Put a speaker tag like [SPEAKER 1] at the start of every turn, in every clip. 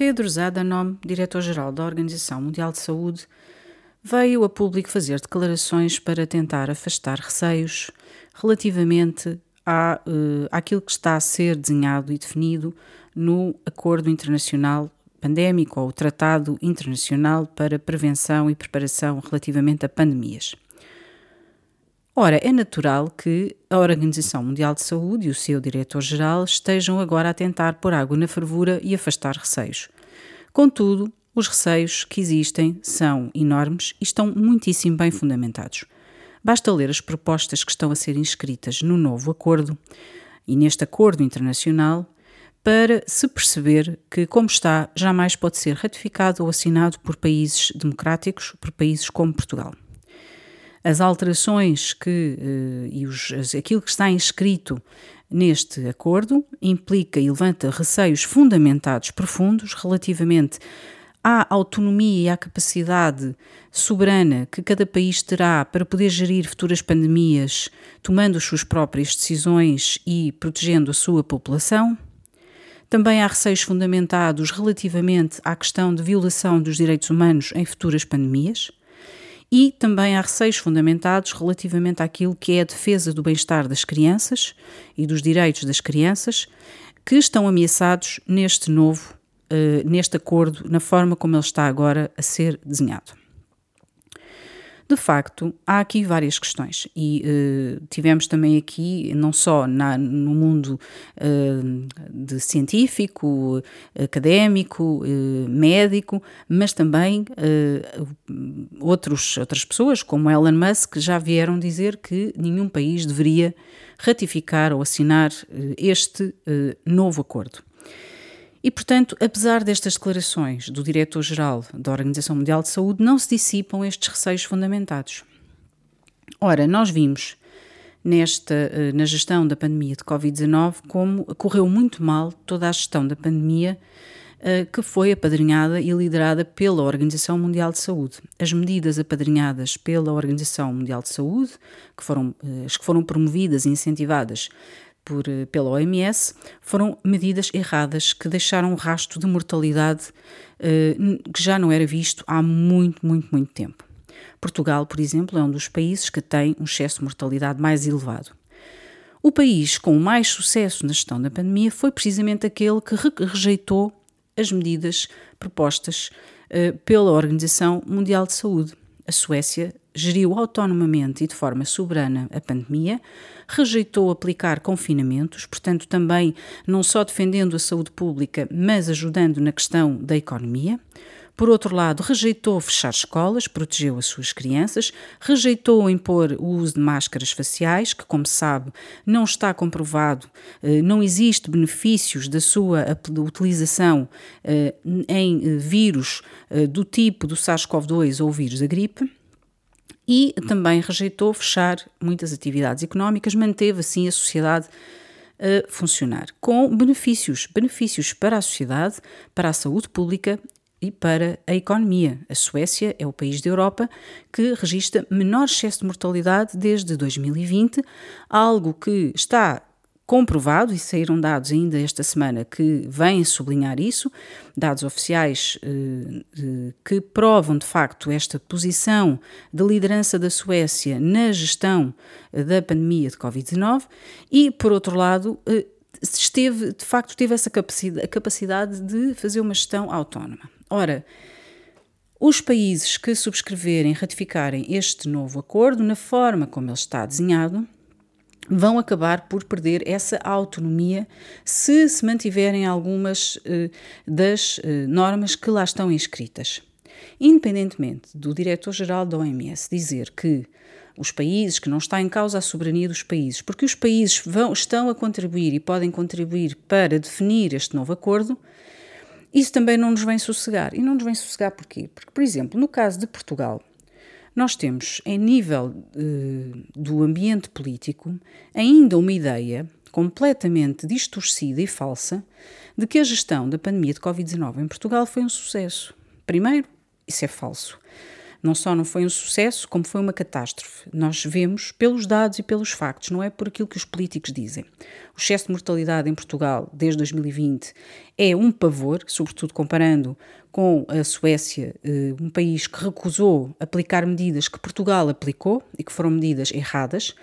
[SPEAKER 1] Tedros Adhanom, diretor-geral da Organização Mundial de Saúde, veio a público fazer declarações para tentar afastar receios relativamente à, uh, àquilo que está a ser desenhado e definido no Acordo Internacional Pandémico ou Tratado Internacional para Prevenção e Preparação relativamente a pandemias. Ora, é natural que a Organização Mundial de Saúde e o seu diretor-geral estejam agora a tentar pôr água na fervura e afastar receios. Contudo, os receios que existem são enormes e estão muitíssimo bem fundamentados. Basta ler as propostas que estão a ser inscritas no novo acordo e neste acordo internacional para se perceber que, como está, jamais pode ser ratificado ou assinado por países democráticos, por países como Portugal. As alterações que, eh, e os, aquilo que está inscrito neste acordo implica e levanta receios fundamentados profundos relativamente à autonomia e à capacidade soberana que cada país terá para poder gerir futuras pandemias, tomando as suas próprias decisões e protegendo a sua população. Também há receios fundamentados relativamente à questão de violação dos direitos humanos em futuras pandemias. E também há receios fundamentados relativamente àquilo que é a defesa do bem-estar das crianças e dos direitos das crianças, que estão ameaçados neste novo uh, neste acordo, na forma como ele está agora a ser desenhado. De facto, há aqui várias questões e uh, tivemos também aqui, não só na, no mundo uh, de científico, académico, uh, médico, mas também outros, outras pessoas, como Elon Musk, já vieram dizer que nenhum país deveria ratificar ou assinar este novo acordo. E, portanto, apesar destas declarações do diretor-geral da Organização Mundial de Saúde, não se dissipam estes receios fundamentados. Ora, nós vimos nesta, eh, na gestão da pandemia de Covid-19 como correu muito mal toda a gestão da pandemia eh, que foi apadrinhada e liderada pela Organização Mundial de Saúde. As medidas apadrinhadas pela Organização Mundial de Saúde, que foram, eh, as que foram promovidas e incentivadas por, eh, pela OMS foram medidas erradas que deixaram um rastro de mortalidade eh, que já não era visto há muito, muito, muito tempo. Portugal, por exemplo, é um dos países que tem um excesso de mortalidade mais elevado. O país com mais sucesso na gestão da pandemia foi precisamente aquele que rejeitou as medidas propostas eh, pela Organização Mundial de Saúde. A Suécia geriu autonomamente e de forma soberana a pandemia, rejeitou aplicar confinamentos, portanto, também não só defendendo a saúde pública, mas ajudando na questão da economia. Por outro lado, rejeitou fechar escolas, protegeu as suas crianças, rejeitou impor o uso de máscaras faciais, que, como sabe, não está comprovado, eh, não existe benefícios da sua utilização eh, em eh, vírus do tipo do SARS-CoV-2 ou vírus da gripe e também rejeitou fechar muitas atividades económicas, manteve assim a sociedade a funcionar, com benefícios, benefícios para a sociedade, para a saúde pública e para a economia. A Suécia é o país da Europa que registra menor excesso de mortalidade desde 2020, algo que está comprovado, e saíram dados ainda esta semana que vêm sublinhar isso, dados oficiais eh, que provam de facto esta posição de liderança da Suécia na gestão eh, da pandemia de Covid-19, e por outro lado, eh, esteve, de facto, teve essa capacidade, capacidade de fazer uma gestão autónoma. Ora, os países que subscreverem, ratificarem este novo acordo, na forma como ele está desenhado, vão acabar por perder essa autonomia se se mantiverem algumas eh, das eh, normas que lá estão inscritas. Independentemente do diretor-geral da OMS dizer que os países, que não está em causa a soberania dos países, porque os países vão, estão a contribuir e podem contribuir para definir este novo acordo, isso também não nos vem sossegar. E não nos vem sossegar porquê? Porque, por exemplo, no caso de Portugal, nós temos, em nível uh, do ambiente político, ainda uma ideia completamente distorcida e falsa de que a gestão da pandemia de Covid-19 em Portugal foi um sucesso. Primeiro, isso é falso. Não só não foi um sucesso, como foi uma catástrofe. Nós vemos pelos dados e pelos factos, não é por aquilo que os políticos dizem. O excesso de mortalidade em Portugal desde 2020 é um pavor, sobretudo comparando com a Suécia, eh, um país que recusou aplicar medidas que Portugal aplicou e que foram medidas erradas.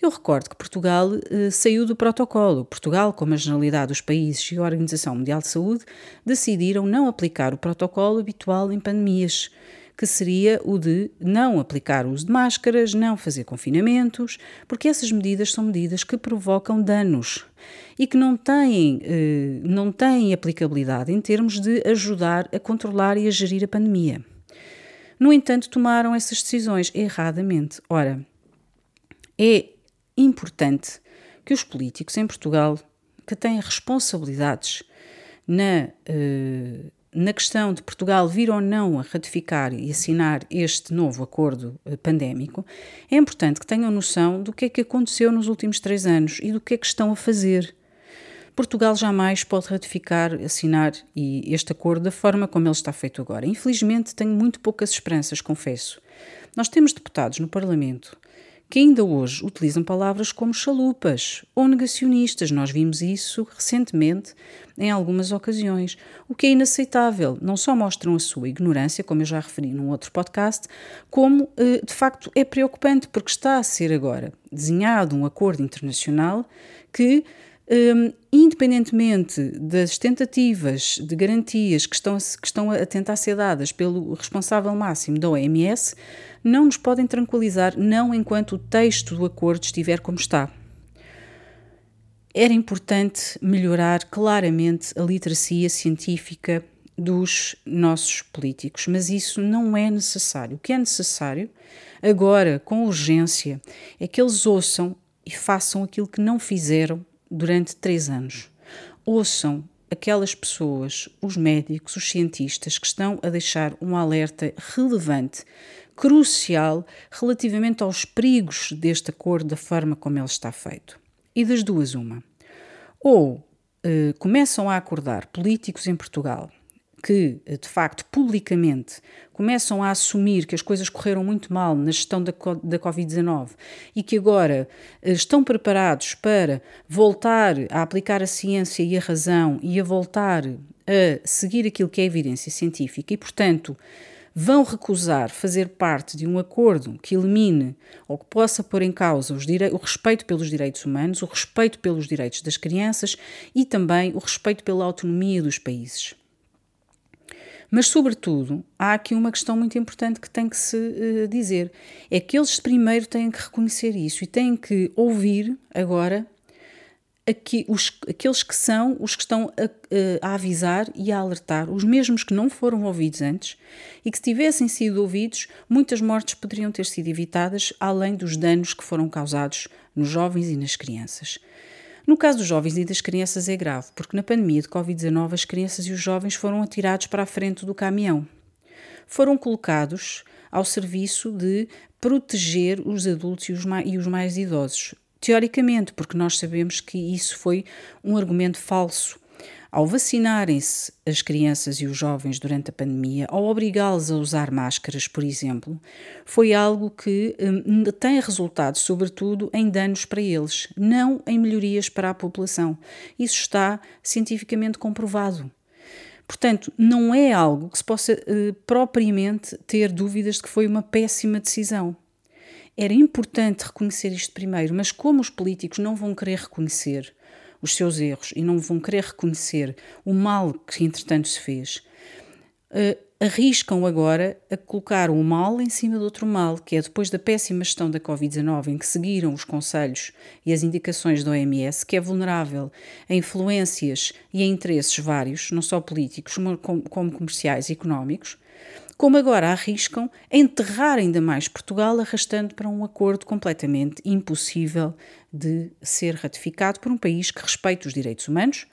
[SPEAKER 1] Eu recordo que Portugal eh, saiu do protocolo. Portugal, como a generalidade dos países e a Organização Mundial de Saúde, decidiram não aplicar o protocolo habitual em pandemias, que seria o de não aplicar o uso de máscaras, não fazer confinamentos, porque essas medidas são medidas que provocam danos e que não têm, eh, não têm aplicabilidade em termos de ajudar a controlar e a gerir a pandemia. No entanto, tomaram essas decisões erradamente. Ora, é importante que os políticos em Portugal, que têm responsabilidades na, eh, na questão de Portugal vir ou não a ratificar e assinar este novo acordo eh, pandémico, é importante que tenham noção do que é que aconteceu nos últimos três anos e do que é que estão a fazer. Portugal jamais pode ratificar, assinar este acordo da forma como ele está feito agora. Infelizmente, tenho muito poucas esperanças, confesso. Nós temos deputados no Parlamento que ainda hoje utilizam palavras como chalupas ou negacionistas. Nós vimos isso recentemente em algumas ocasiões, o que é inaceitável. Não só mostram a sua ignorância, como eu já referi num outro podcast, como eh, de facto é preocupante, porque está a ser agora desenhado um acordo internacional que um, independentemente das tentativas de garantias que estão, que estão a tentar ser dadas pelo responsável máximo da OMS, não nos podem tranquilizar, não enquanto o texto do acordo estiver como está. Era importante melhorar claramente a literacia científica dos nossos políticos, mas isso não é necessário. O que é necessário, agora, com urgência, é que eles ouçam e façam aquilo que não fizeram durante três anos. Ouçam aquelas pessoas, os médicos, os cientistas que estão a deixar um alerta relevante, crucial, relativamente aos perigos deste acordo, da forma como ele está feito. E das duas, uma. Ou eh, começam a acordar políticos em Portugal que, de facto, publicamente começam a assumir que as coisas correram muito mal na gestão da, da Covid-19 e que agora eh, estão preparados para voltar a aplicar a ciência e a razão e a voltar a seguir aquilo que é evidência científica e, portanto, vão recusar fazer parte de um acordo que elimine ou que possa pôr em causa o respeito pelos direitos humanos, o respeito pelos direitos das crianças e também o respeito pela autonomia dos países. Mas, sobretudo, há aqui uma questão muito importante que tem que se uh, dizer: é que eles primeiro têm que reconhecer isso e têm que ouvir agora aqui, os, aqueles que são os que estão a, a, avisar e a alertar, os mesmos que não foram ouvidos antes e que, se tivessem sido ouvidos, muitas mortes poderiam ter sido evitadas, além dos danos que foram causados nos jovens e nas crianças. No caso dos jovens e das crianças é grave, porque na pandemia de Covid-19 as crianças e os jovens foram atirados para a frente do caminhão. Foram colocados ao serviço de proteger os adultos e os mais, e os mais idosos. Teoricamente, porque nós sabemos que isso foi um argumento falso ao vacinarem-se as crianças e os jovens durante a pandemia, ao obrigá-los a usar máscaras, por exemplo, foi algo que hum, tem resultado, sobretudo, em danos para eles, não em melhorias para a população. Isso está cientificamente comprovado. Portanto, não é algo que se possa uh, propriamente ter dúvidas de que foi uma péssima decisão. Era importante reconhecer isto primeiro, mas como os políticos não vão querer reconhecer os seus erros e não vão querer reconhecer o mal que entretanto se fez, uh, arriscam agora a colocar um mal em cima de outro mal, que é depois da péssima gestão da Covid-19, em que seguiram os conselhos e as indicações da OMS, que é vulnerável a influências e a interesses vários, não só políticos, como comerciais e económicos, como agora arriscam enterrar ainda mais Portugal, arrastando para um acordo completamente impossível de ser ratificado por um país que respeite os direitos humanos,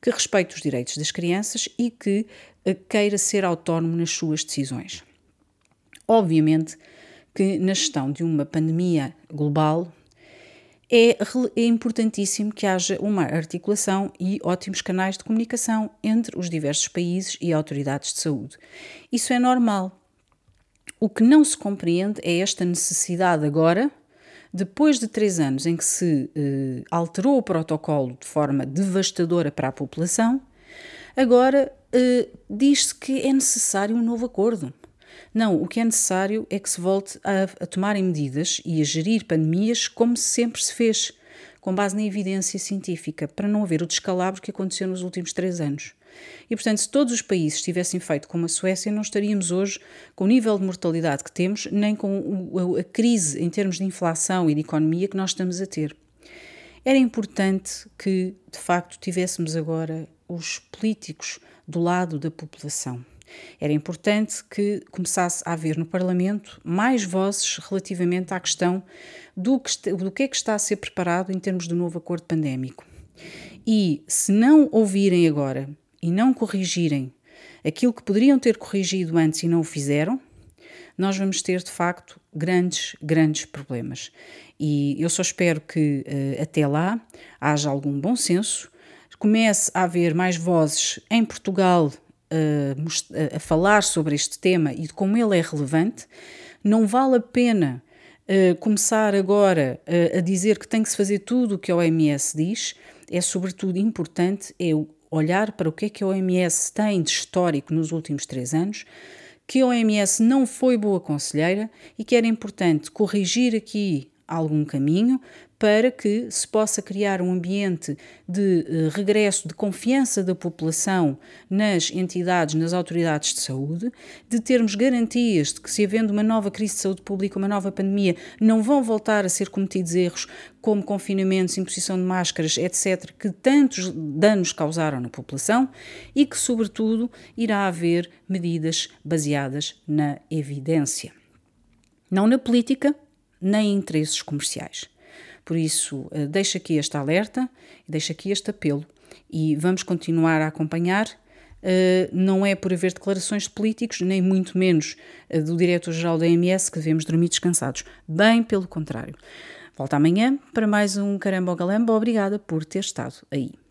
[SPEAKER 1] que respeite os direitos das crianças e que eh, queira ser autónomo nas suas decisões. Obviamente que na gestão de uma pandemia global é, é, importantíssimo que haja uma articulação e ótimos canais de comunicação entre os diversos países e autoridades de saúde. Isso é normal. O que não se compreende é esta necessidade agora, depois de três anos em que se eh, alterou o protocolo de forma devastadora para a população, agora eh, diz-se que é necessário um novo acordo. Não, o que é necessário é que se volte a, a tomarem medidas e a gerir pandemias como sempre se fez, com base na evidência científica, para não haver o descalabro que aconteceu nos últimos três anos. E, portanto, se todos os países tivessem feito como a Suécia, não estaríamos hoje com o nível de mortalidade que temos, nem com a crise em termos de inflação e de economia que nós estamos a ter. Era importante que, de facto, tivéssemos agora os políticos do lado da população. Era importante que começasse a haver no Parlamento mais vozes relativamente à questão do que, do que é que está a ser preparado em termos do novo acordo pandémico. E se não ouvirem agora e não corrigirem aquilo que poderiam ter corrigido antes e não o fizeram, nós vamos ter de facto grandes, grandes problemas. E eu só espero que uh, até lá haja algum bom senso, comece a haver mais vozes em Portugal uh, a falar sobre este tema e de como ele é relevante. Não vale a pena uh, começar agora a dizer que tem que se fazer tudo o que a OMS diz. É sobretudo importante é olhar para o que é que a OMS tem de histórico nos últimos três anos, que a OMS não foi boa conselheira e que era importante corrigir aqui algum caminho para que se possa criar um ambiente de uh, regresso de confiança da população nas entidades, nas autoridades de saúde, de termos garantias de que, se havendo uma nova crise de saúde pública, uma nova pandemia, não vão voltar a ser cometidos erros como confinamentos, imposição de máscaras, etc., que tantos danos causaram na população e que, sobretudo, irá haver medidas baseadas na evidência. Não na política, nem em interesses comerciais. Por isso, eh, deixo aqui este alerta, deixo aqui este apelo e vamos continuar a acompanhar. Uh, não é por haver declarações de políticos, nem muito menos uh, do diretor-geral da MS que devemos dormir descansados. Bem pelo contrário. Volto amanhã para mais um Caramba ou Galamba. Obrigada por ter estado aí.